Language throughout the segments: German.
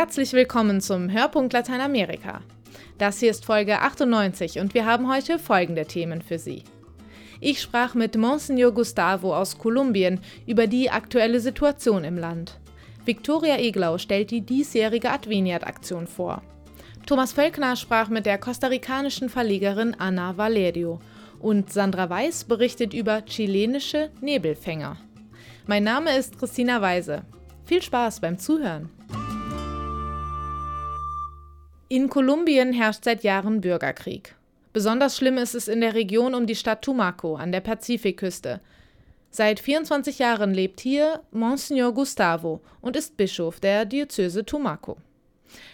Herzlich willkommen zum Hörpunkt Lateinamerika. Das hier ist Folge 98 und wir haben heute folgende Themen für Sie. Ich sprach mit Monsignor Gustavo aus Kolumbien über die aktuelle Situation im Land. Victoria Eglau stellt die diesjährige Adveniat-Aktion vor. Thomas Völkner sprach mit der kostarikanischen Verlegerin Ana Valerio und Sandra Weiß berichtet über chilenische Nebelfänger. Mein Name ist Christina Weise. Viel Spaß beim Zuhören. In Kolumbien herrscht seit Jahren Bürgerkrieg. Besonders schlimm ist es in der Region um die Stadt Tumaco an der Pazifikküste. Seit 24 Jahren lebt hier Monsignor Gustavo und ist Bischof der Diözese Tumaco.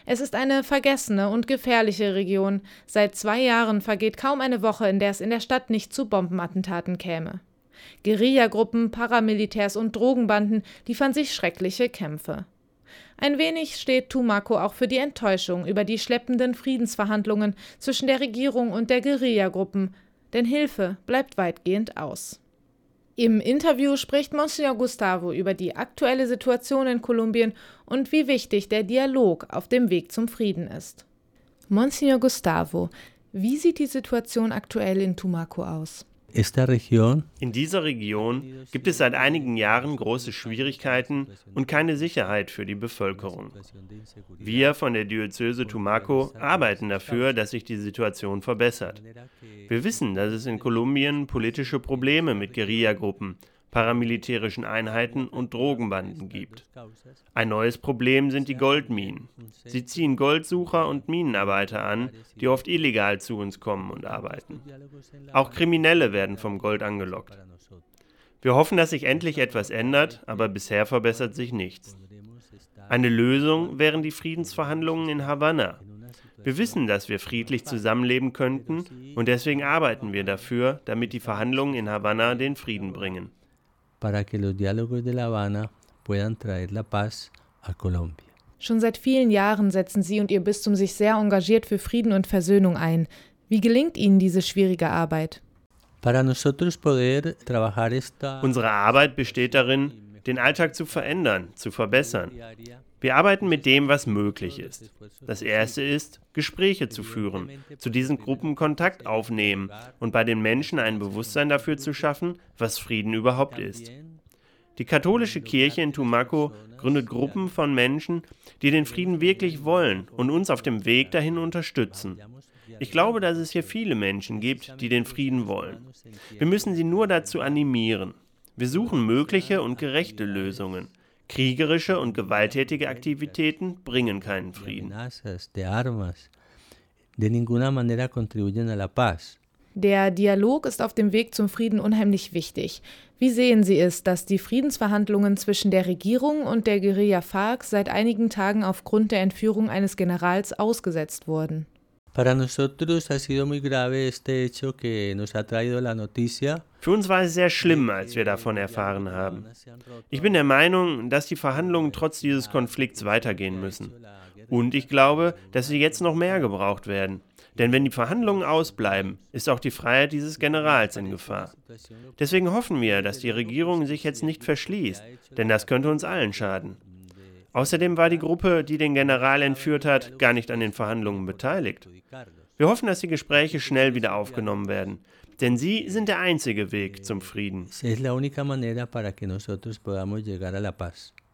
Es ist eine vergessene und gefährliche Region. Seit zwei Jahren vergeht kaum eine Woche, in der es in der Stadt nicht zu Bombenattentaten käme. Guerillagruppen, Paramilitärs und Drogenbanden liefern sich schreckliche Kämpfe. Ein wenig steht Tumaco auch für die Enttäuschung über die schleppenden Friedensverhandlungen zwischen der Regierung und der Guerillagruppen, denn Hilfe bleibt weitgehend aus. Im Interview spricht Monsignor Gustavo über die aktuelle Situation in Kolumbien und wie wichtig der Dialog auf dem Weg zum Frieden ist. Monsignor Gustavo, wie sieht die Situation aktuell in Tumaco aus? In dieser Region gibt es seit einigen Jahren große Schwierigkeiten und keine Sicherheit für die Bevölkerung. Wir von der Diözese Tumaco arbeiten dafür, dass sich die Situation verbessert. Wir wissen, dass es in Kolumbien politische Probleme mit Guerillagruppen, paramilitärischen Einheiten und Drogenbanden gibt. Ein neues Problem sind die Goldminen. Sie ziehen Goldsucher und Minenarbeiter an, die oft illegal zu uns kommen und arbeiten. Auch Kriminelle werden vom Gold angelockt. Wir hoffen, dass sich endlich etwas ändert, aber bisher verbessert sich nichts. Eine Lösung wären die Friedensverhandlungen in Havanna. Wir wissen, dass wir friedlich zusammenleben könnten und deswegen arbeiten wir dafür, damit die Verhandlungen in Havanna den Frieden bringen para que los diálogos de La Habana puedan traer la paz a Colombia. Schon seit vielen Jahren setzen Sie und Ihr Bistum sich sehr engagiert für Frieden und Versöhnung ein. Wie gelingt Ihnen diese schwierige Arbeit? Unsere Arbeit besteht darin, den Alltag zu verändern, zu verbessern. Wir arbeiten mit dem, was möglich ist. Das erste ist, Gespräche zu führen, zu diesen Gruppen Kontakt aufnehmen und bei den Menschen ein Bewusstsein dafür zu schaffen, was Frieden überhaupt ist. Die katholische Kirche in Tumaco gründet Gruppen von Menschen, die den Frieden wirklich wollen und uns auf dem Weg dahin unterstützen. Ich glaube, dass es hier viele Menschen gibt, die den Frieden wollen. Wir müssen sie nur dazu animieren. Wir suchen mögliche und gerechte Lösungen. Kriegerische und gewalttätige Aktivitäten bringen keinen Frieden. Der Dialog ist auf dem Weg zum Frieden unheimlich wichtig. Wie sehen Sie es, dass die Friedensverhandlungen zwischen der Regierung und der Guerilla FARC seit einigen Tagen aufgrund der Entführung eines Generals ausgesetzt wurden? Para nosotros ha sido muy grave este hecho que nos ha traído la noticia. Für uns war es sehr schlimm, als wir davon erfahren haben. Ich bin der Meinung, dass die Verhandlungen trotz dieses Konflikts weitergehen müssen. Und ich glaube, dass sie jetzt noch mehr gebraucht werden. Denn wenn die Verhandlungen ausbleiben, ist auch die Freiheit dieses Generals in Gefahr. Deswegen hoffen wir, dass die Regierung sich jetzt nicht verschließt, denn das könnte uns allen schaden. Außerdem war die Gruppe, die den General entführt hat, gar nicht an den Verhandlungen beteiligt. Wir hoffen, dass die Gespräche schnell wieder aufgenommen werden, denn sie sind der einzige Weg zum Frieden.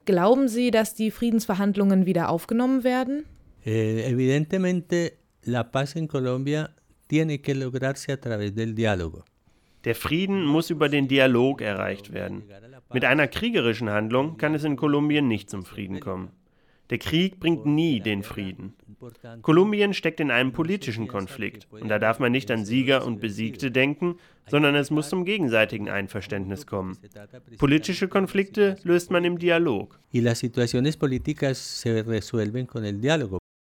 Glauben Sie, dass die Friedensverhandlungen wieder aufgenommen werden? Eh, evidentemente, la paz en Colombia tiene que lograrse a través del diálogo. Der Frieden muss über den Dialog erreicht werden. Mit einer kriegerischen Handlung kann es in Kolumbien nicht zum Frieden kommen. Der Krieg bringt nie den Frieden. Kolumbien steckt in einem politischen Konflikt und da darf man nicht an Sieger und Besiegte denken, sondern es muss zum gegenseitigen Einverständnis kommen. Politische Konflikte löst man im Dialog.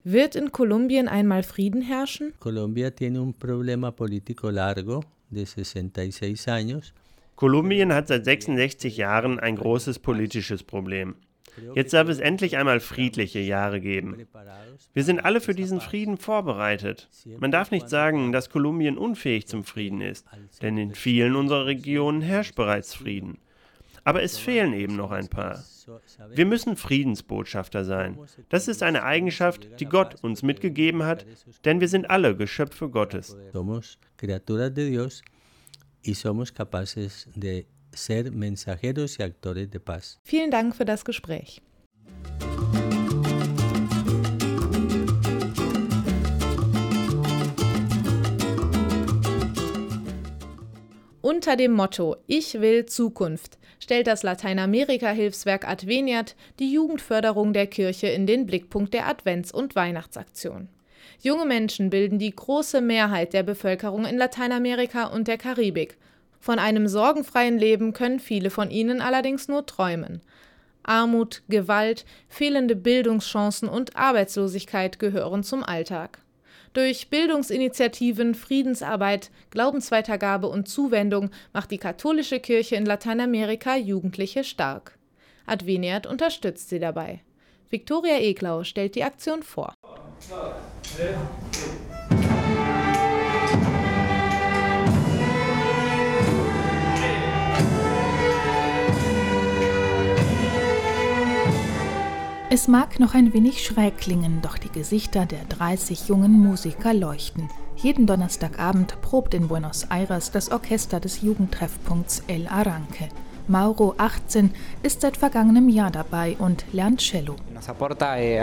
Wird in Kolumbien einmal Frieden herrschen? Colombia tiene un problema político largo de 66 años. Kolumbien hat seit 66 Jahren ein großes politisches Problem. Jetzt darf es endlich einmal friedliche Jahre geben. Wir sind alle für diesen Frieden vorbereitet. Man darf nicht sagen, dass Kolumbien unfähig zum Frieden ist, denn in vielen unserer Regionen herrscht bereits Frieden. Aber es fehlen eben noch ein paar. Wir müssen Friedensbotschafter sein. Das ist eine Eigenschaft, die Gott uns mitgegeben hat, denn wir sind alle Geschöpfe Gottes. Somos criaturas de Dios y somos capaces de ser mensajeros y actores de paz. Vielen Dank für das Gespräch. Unter dem Motto Ich will Zukunft stellt das Lateinamerika-Hilfswerk Adveniat die Jugendförderung der Kirche in den Blickpunkt der Advents- und Weihnachtsaktion. Junge Menschen bilden die große Mehrheit der Bevölkerung in Lateinamerika und der Karibik. Von einem sorgenfreien Leben können viele von ihnen allerdings nur träumen. Armut, Gewalt, fehlende Bildungschancen und Arbeitslosigkeit gehören zum Alltag. Durch Bildungsinitiativen, Friedensarbeit, Glaubensweitergabe und Zuwendung macht die katholische Kirche in Lateinamerika Jugendliche stark. Adveniat unterstützt sie dabei. Viktoria Eklau stellt die Aktion vor. Es mag noch ein wenig schräg klingen, doch die Gesichter der 30 jungen Musiker leuchten. Jeden Donnerstagabend probt in Buenos Aires das Orchester des Jugendtreffpunkts El Arranque. Mauro, 18, ist seit vergangenem Jahr dabei und lernt Cello. Eh,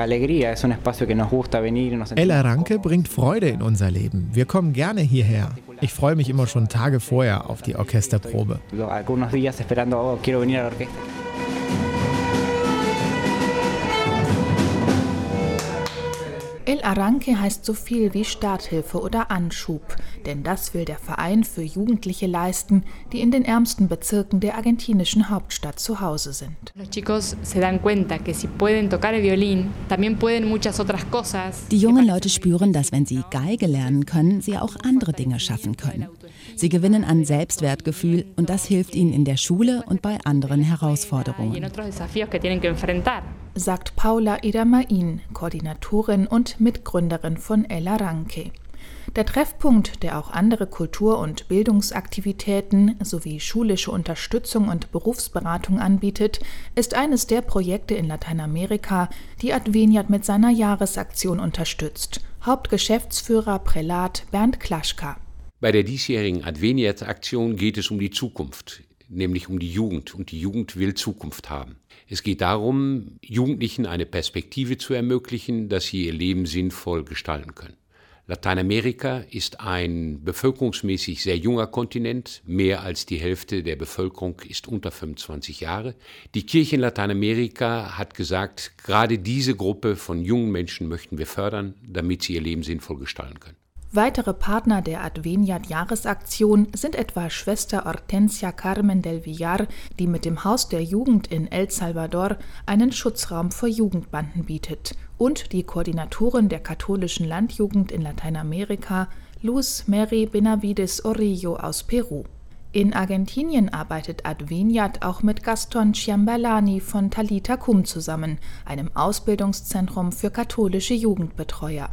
El Arranque bringt Freude in unser Leben. Wir kommen gerne hierher. Ich freue mich immer schon Tage vorher auf die Orchesterprobe. El Arranque heißt so viel wie Starthilfe oder Anschub, denn das will der Verein für Jugendliche leisten, die in den ärmsten Bezirken der argentinischen Hauptstadt zu Hause sind. Die jungen Leute spüren, dass wenn sie Geige lernen können, sie auch andere Dinge schaffen können. Sie gewinnen an Selbstwertgefühl und das hilft ihnen in der Schule und bei anderen Herausforderungen sagt Paula Idamain, Koordinatorin und Mitgründerin von El Arranque. Der Treffpunkt, der auch andere Kultur- und Bildungsaktivitäten sowie schulische Unterstützung und Berufsberatung anbietet, ist eines der Projekte in Lateinamerika, die Adveniat mit seiner Jahresaktion unterstützt. Hauptgeschäftsführer Prälat Bernd Klaschka. Bei der diesjährigen Adveniat-Aktion geht es um die Zukunft, nämlich um die Jugend. Und die Jugend will Zukunft haben. Es geht darum, Jugendlichen eine Perspektive zu ermöglichen, dass sie ihr Leben sinnvoll gestalten können. Lateinamerika ist ein bevölkerungsmäßig sehr junger Kontinent. Mehr als die Hälfte der Bevölkerung ist unter 25 Jahre. Die Kirche in Lateinamerika hat gesagt, gerade diese Gruppe von jungen Menschen möchten wir fördern, damit sie ihr Leben sinnvoll gestalten können. Weitere Partner der Adveniat-Jahresaktion sind etwa Schwester Hortensia Carmen del Villar, die mit dem Haus der Jugend in El Salvador einen Schutzraum für Jugendbanden bietet, und die Koordinatorin der katholischen Landjugend in Lateinamerika, Luz Mary Benavides Orillo aus Peru. In Argentinien arbeitet Adveniat auch mit Gaston Ciambalani von Talita Cum zusammen, einem Ausbildungszentrum für katholische Jugendbetreuer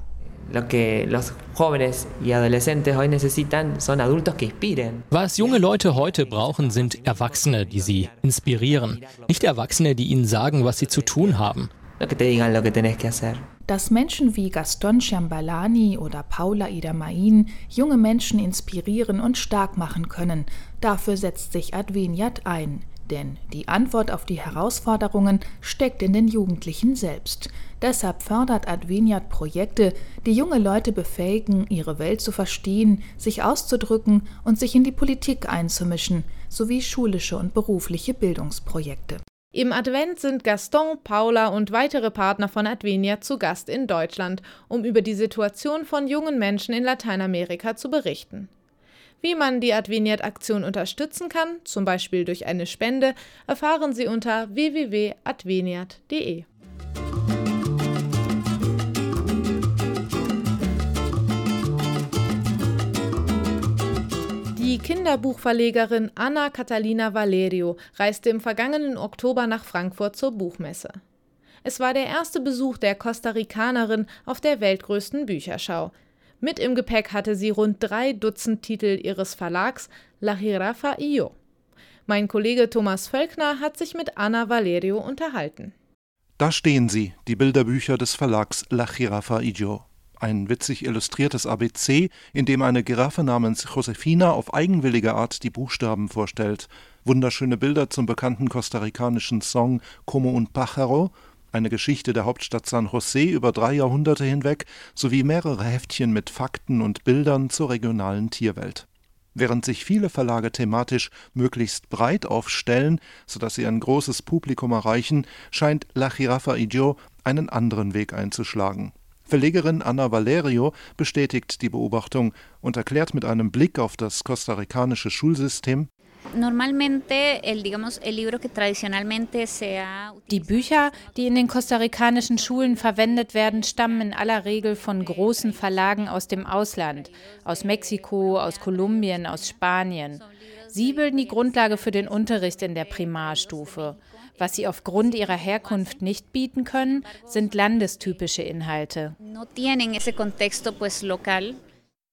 lo que los jóvenes y adolescentes hoy necesitan son adultos que inspiren. Was junge Leute heute brauchen, sind Erwachsene, die sie inspirieren, nicht Erwachsene, die ihnen sagen, was sie zu tun haben. Lo que te digan lo que tenés que hacer. Dass Menschen wie Gaston Ciambalani oder Paula Idamain junge Menschen inspirieren und stark machen können, dafür setzt sich Adveniat ein. Denn die Antwort auf die Herausforderungen steckt in den Jugendlichen selbst. Deshalb fördert Adveniat Projekte, die junge Leute befähigen, ihre Welt zu verstehen, sich auszudrücken und sich in die Politik einzumischen, sowie schulische und berufliche Bildungsprojekte. Im Advent sind Gaston, Paula und weitere Partner von Adveniat zu Gast in Deutschland, um über die Situation von jungen Menschen in Lateinamerika zu berichten. Wie man die Adveniat-Aktion unterstützen kann, zum Beispiel durch eine Spende, erfahren Sie unter www.adveniat.de. Die Kinderbuchverlegerin Anna Catalina Valerio reiste im vergangenen Oktober nach Frankfurt zur Buchmesse. Es war der erste Besuch der Costa Ricanerin auf der weltgrößten Bücherschau, mit im Gepäck hatte sie rund drei Dutzend Titel ihres Verlags La Jirafa Io. Mein Kollege Thomas Völkner hat sich mit Anna Valerio unterhalten. Da stehen sie, die Bilderbücher des Verlags La Jirafa Idio. Ein witzig illustriertes ABC, in dem eine Giraffe namens Josefina auf eigenwillige Art die Buchstaben vorstellt. Wunderschöne Bilder zum bekannten kostarikanischen Song Como un pájaro, eine Geschichte der Hauptstadt San José über drei Jahrhunderte hinweg sowie mehrere Heftchen mit Fakten und Bildern zur regionalen Tierwelt. Während sich viele Verlage thematisch möglichst breit aufstellen, sodass sie ein großes Publikum erreichen, scheint La Jirafa Idio einen anderen Weg einzuschlagen. Verlegerin Anna Valerio bestätigt die Beobachtung und erklärt mit einem Blick auf das kostarikanische Schulsystem die Bücher, die in den kostarikanischen Schulen verwendet werden, stammen in aller Regel von großen Verlagen aus dem Ausland, aus Mexiko, aus Kolumbien, aus Spanien. Sie bilden die Grundlage für den Unterricht in der Primarstufe. Was sie aufgrund ihrer Herkunft nicht bieten können, sind landestypische Inhalte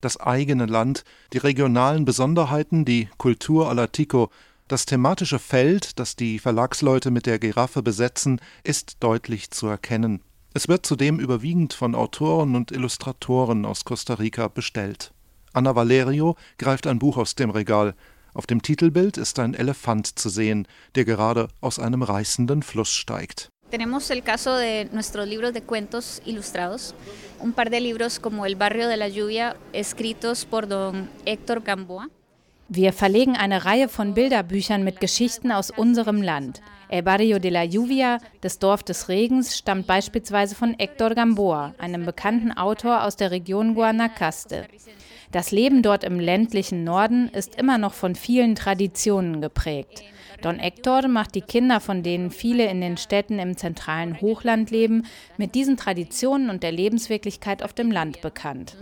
das eigene Land, die regionalen Besonderheiten, die Kultur aller Tico, das thematische Feld, das die Verlagsleute mit der Giraffe besetzen, ist deutlich zu erkennen. Es wird zudem überwiegend von Autoren und Illustratoren aus Costa Rica bestellt. Anna Valerio greift ein Buch aus dem Regal. Auf dem Titelbild ist ein Elefant zu sehen, der gerade aus einem reißenden Fluss steigt. Tenemos el caso de nuestros libros de cuentos ilustrados, un par de libros como El barrio de la lluvia, escritos por don Héctor Gamboa. Wir verlegen eine Reihe von Bilderbüchern mit Geschichten aus unserem Land. El Barrio de la Lluvia, das Dorf des Regens, stammt beispielsweise von Héctor Gamboa, einem bekannten Autor aus der Region Guanacaste. Das Leben dort im ländlichen Norden ist immer noch von vielen Traditionen geprägt. Don Hector macht die Kinder, von denen viele in den Städten im zentralen Hochland leben, mit diesen Traditionen und der Lebenswirklichkeit auf dem Land bekannt.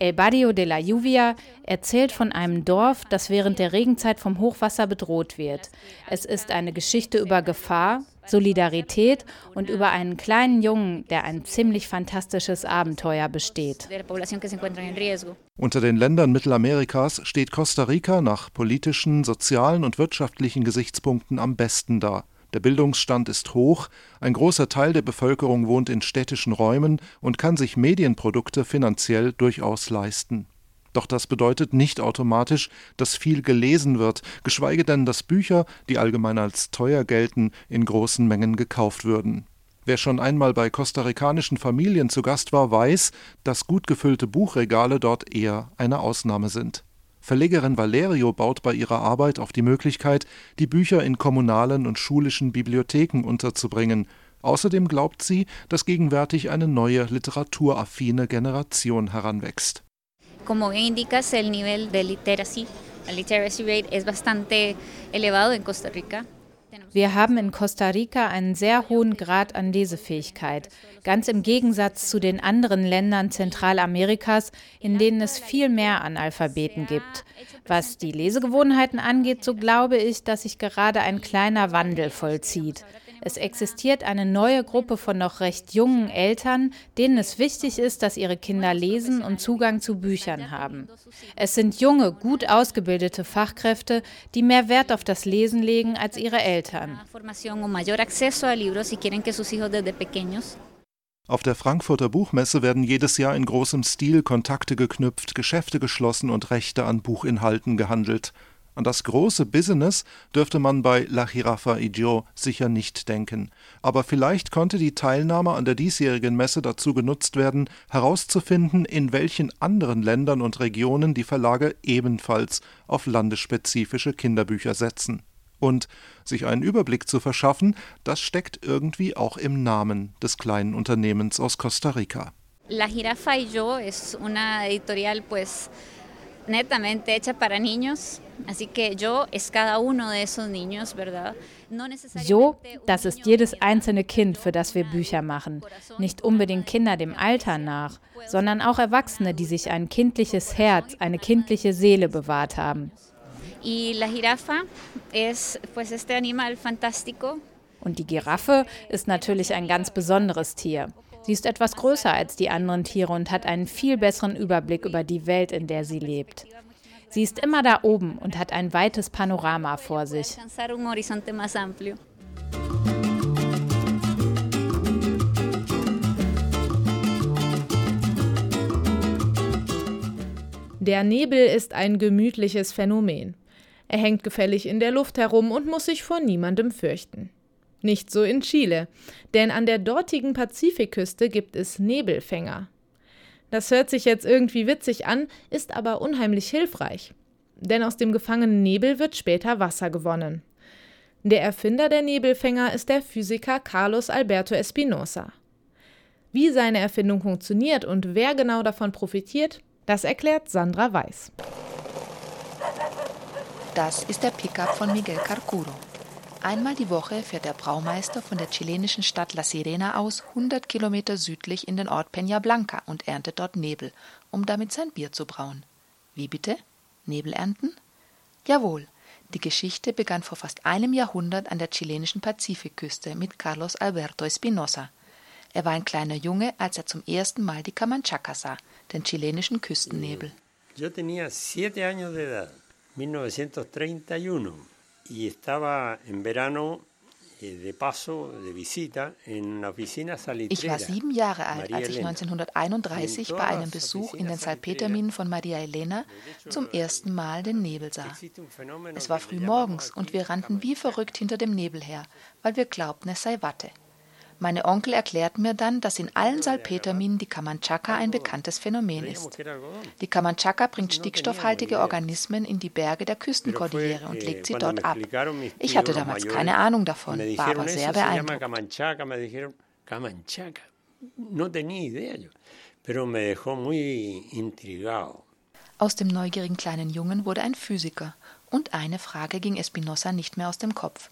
El Barrio de la Lluvia erzählt von einem Dorf, das während der Regenzeit vom Hochwasser bedroht wird. Es ist eine Geschichte über Gefahr, Solidarität und über einen kleinen Jungen, der ein ziemlich fantastisches Abenteuer besteht. Unter den Ländern Mittelamerikas steht Costa Rica nach politischen, sozialen und wirtschaftlichen Gesichtspunkten am besten da. Der Bildungsstand ist hoch, ein großer Teil der Bevölkerung wohnt in städtischen Räumen und kann sich Medienprodukte finanziell durchaus leisten. Doch das bedeutet nicht automatisch, dass viel gelesen wird, geschweige denn, dass Bücher, die allgemein als teuer gelten, in großen Mengen gekauft würden. Wer schon einmal bei kostarikanischen Familien zu Gast war, weiß, dass gut gefüllte Buchregale dort eher eine Ausnahme sind. Verlegerin Valerio baut bei ihrer Arbeit auf die Möglichkeit, die Bücher in kommunalen und schulischen Bibliotheken unterzubringen. Außerdem glaubt sie, dass gegenwärtig eine neue literaturaffine Generation heranwächst. Como bien indicas, el nivel de literacy, el literacy rate es bastante elevado en Costa Rica. Wir haben in Costa Rica einen sehr hohen Grad an Lesefähigkeit, ganz im Gegensatz zu den anderen Ländern Zentralamerikas, in denen es viel mehr Analphabeten gibt. Was die Lesegewohnheiten angeht, so glaube ich, dass sich gerade ein kleiner Wandel vollzieht. Es existiert eine neue Gruppe von noch recht jungen Eltern, denen es wichtig ist, dass ihre Kinder lesen und Zugang zu Büchern haben. Es sind junge, gut ausgebildete Fachkräfte, die mehr Wert auf das Lesen legen als ihre Eltern. Auf der Frankfurter Buchmesse werden jedes Jahr in großem Stil Kontakte geknüpft, Geschäfte geschlossen und Rechte an Buchinhalten gehandelt. An das große Business dürfte man bei La Jirafa Idio sicher nicht denken. Aber vielleicht konnte die Teilnahme an der diesjährigen Messe dazu genutzt werden, herauszufinden, in welchen anderen Ländern und Regionen die Verlage ebenfalls auf landesspezifische Kinderbücher setzen. Und sich einen Überblick zu verschaffen, das steckt irgendwie auch im Namen des kleinen Unternehmens aus Costa Rica. La Jirafa y yo es una editorial pues netamente hecha para niños. Así que yo es cada uno de esos niños, ¿verdad? Jo, das ist jedes einzelne Kind, für das wir Bücher machen. Nicht unbedingt Kinder dem Alter nach, sondern auch Erwachsene, die sich ein kindliches Herz, eine kindliche Seele bewahrt haben. Und die Giraffe ist natürlich ein ganz besonderes Tier. Sie ist etwas größer als die anderen Tiere und hat einen viel besseren Überblick über die Welt, in der sie lebt. Sie ist immer da oben und hat ein weites Panorama vor sich. Der Nebel ist ein gemütliches Phänomen. Er hängt gefällig in der Luft herum und muss sich vor niemandem fürchten. Nicht so in Chile, denn an der dortigen Pazifikküste gibt es Nebelfänger. Das hört sich jetzt irgendwie witzig an, ist aber unheimlich hilfreich. Denn aus dem gefangenen Nebel wird später Wasser gewonnen. Der Erfinder der Nebelfänger ist der Physiker Carlos Alberto Espinosa. Wie seine Erfindung funktioniert und wer genau davon profitiert, das erklärt Sandra Weiß. Das ist der Pickup von Miguel Carcuro. Einmal die Woche fährt der Braumeister von der chilenischen Stadt La Sirena aus 100 Kilometer südlich in den Ort Peña Blanca und erntet dort Nebel, um damit sein Bier zu brauen. Wie bitte? Nebel ernten? Jawohl. Die Geschichte begann vor fast einem Jahrhundert an der chilenischen Pazifikküste mit Carlos Alberto Espinosa. Er war ein kleiner Junge, als er zum ersten Mal die Camanchaca sah, den chilenischen Küstennebel. Yo tenía siete años de edad, 1931 y estaba en verano eh, ich war sieben Jahre alt, als ich 1931 bei einem Besuch in den Salpeterminen von Maria Elena zum ersten Mal den Nebel sah. Es war früh morgens und wir rannten wie verrückt hinter dem Nebel her, weil wir glaubten, es sei Watte. Meine Onkel erklärten mir dann, dass in allen Salpeterminen die Camanchaca ein bekanntes Phänomen ist. Die Camanchaca bringt stickstoffhaltige Organismen in die Berge der Küstenkordillere und legt sie dort ab. Ich hatte damals keine Ahnung davon, war aber sehr beeindruckt. Aus dem neugierigen kleinen Jungen wurde ein Physiker und eine Frage ging Espinosa nicht mehr aus dem Kopf.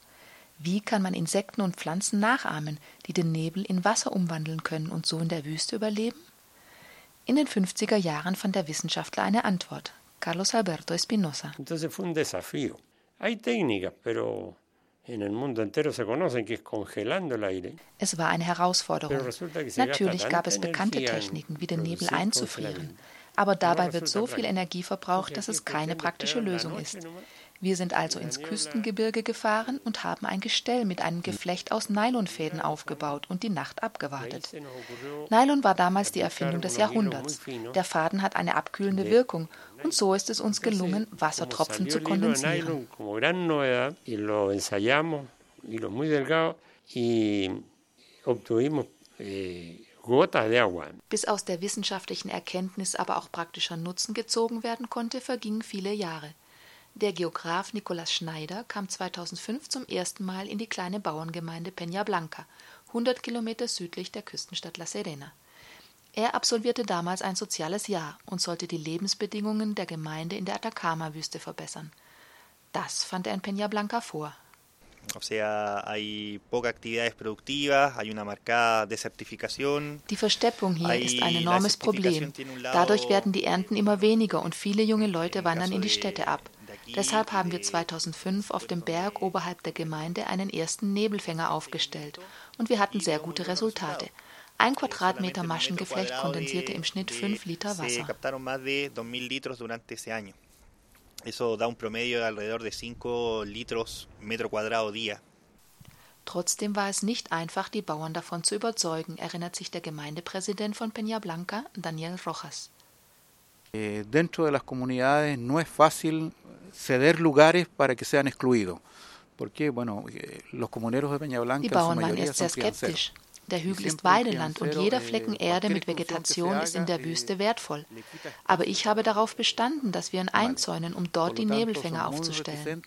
Wie kann man Insekten und Pflanzen nachahmen, die den Nebel in Wasser umwandeln können und so in der Wüste überleben? In den 50er Jahren fand der Wissenschaftler eine Antwort, Carlos Alberto Espinosa. Entonces fue un desafío. Hay técnicas, pero es war eine Herausforderung. Natürlich gab es bekannte Techniken, wie den Nebel einzufrieren. Aber dabei wird so viel Energie verbraucht, dass es keine praktische Lösung ist. Wir sind also ins Küstengebirge gefahren und haben ein Gestell mit einem Geflecht aus Nylonfäden aufgebaut und die Nacht abgewartet. Nylon war damals die Erfindung des Jahrhunderts. Der Faden hat eine abkühlende Wirkung und so ist es uns gelungen, Wassertropfen zu kondensieren. Bis aus der wissenschaftlichen Erkenntnis aber auch praktischer Nutzen gezogen werden konnte, vergingen viele Jahre. Der Geograf Nikolaus Schneider kam 2005 zum ersten Mal in die kleine Bauerngemeinde Peña Blanca, 100 Kilometer südlich der Küstenstadt La Serena. Er absolvierte damals ein soziales Jahr und sollte die Lebensbedingungen der Gemeinde in der Atacama-Wüste verbessern. Das fand er in Peña Blanca vor. Die Versteppung hier ist ein enormes Problem. Dadurch werden die Ernten immer weniger und viele junge Leute wandern in die Städte ab. Deshalb haben wir 2005 auf dem Berg oberhalb der Gemeinde einen ersten Nebelfänger aufgestellt und wir hatten sehr gute Resultate. Ein Quadratmeter Maschengeflecht kondensierte im Schnitt 5 Liter Wasser. Trotzdem war es nicht einfach, die Bauern davon zu überzeugen, erinnert sich der Gemeindepräsident von Peña Blanca, Daniel Rojas. Eh, dentro de las comunidades no es fácil ceder lugares para que sean excluidos. Porque, bueno, eh, los comuneros de Peña Blanca, Die Bauern waren erst sehr skeptisch. Der Hügel ist Weideland und jeder Flecken eh, Erde mit Vegetation ist in der Wüste wertvoll. Aber ich habe darauf bestanden, dass wir ihn einzäunen, um dort die Nebelfänger aufzustellen.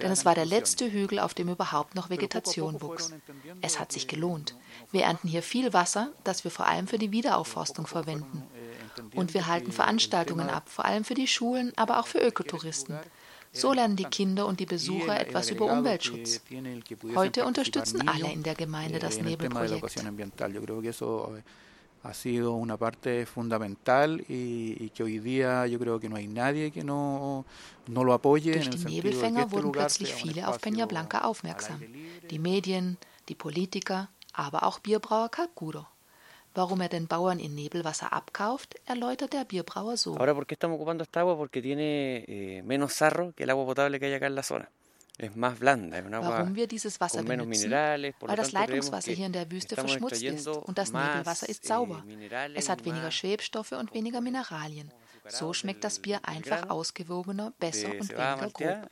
Denn es war der letzte Hügel, auf dem überhaupt noch Vegetation wuchs. Es hat sich gelohnt. Wir ernten hier viel Wasser, das wir vor allem für die Wiederaufforstung verwenden. Und wir halten Veranstaltungen ab, vor allem für die Schulen, aber auch für Ökotouristen. So lernen die Kinder und die Besucher etwas über Umweltschutz. Heute unterstützen alle in der Gemeinde das Nebelprojekt. ha sido una parte fundamental y, y, que hoy día yo creo que no hay nadie que no, no lo apoye. Durch die Nebelfänger wurden plötzlich viele auf Peña Blanca aufmerksam. Die Medien, die Politiker, aber auch Bierbrauer Calcuro. Warum er den Bauern in Nebelwasser abkauft, erläutert der Bierbrauer so. Ahora, ¿por qué estamos ocupando esta agua? Porque tiene eh, menos sarro que el agua potable que hay acá en la zona. Warum wir dieses Wasser benutzen? Weil das Leitungswasser hier in der Wüste verschmutzt ist und das Nebelwasser ist sauber. Es hat weniger Schwebstoffe und weniger Mineralien. So schmeckt das Bier einfach ausgewogener, besser und weniger grob.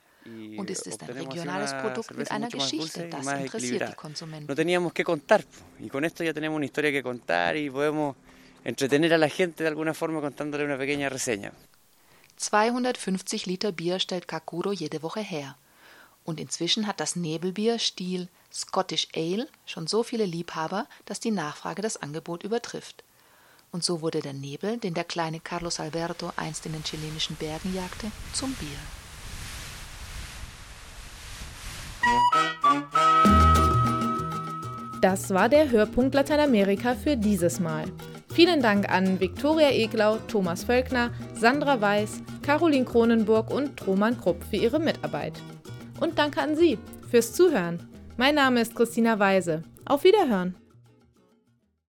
Und es ist ein regionales Produkt mit einer Geschichte, das interessiert die Konsumenten. No teníamos que contar, y con esto ya tenemos una historia que contar y podemos entretener a la gente de alguna forma contándole una pequeña reseña. 250 Liter Bier stellt Kakuro jede Woche her. Und inzwischen hat das Nebelbier Stil Scottish Ale schon so viele Liebhaber, dass die Nachfrage das Angebot übertrifft. Und so wurde der Nebel, den der kleine Carlos Alberto einst in den chilenischen Bergen jagte, zum Bier. Das war der Hörpunkt Lateinamerika für dieses Mal. Vielen Dank an Viktoria Eglau, Thomas Völkner, Sandra Weiß, Caroline Kronenburg und Roman Krupp für ihre Mitarbeit. Und danke an Sie fürs Zuhören. Mein Name ist Christina Weise. Auf Wiederhören.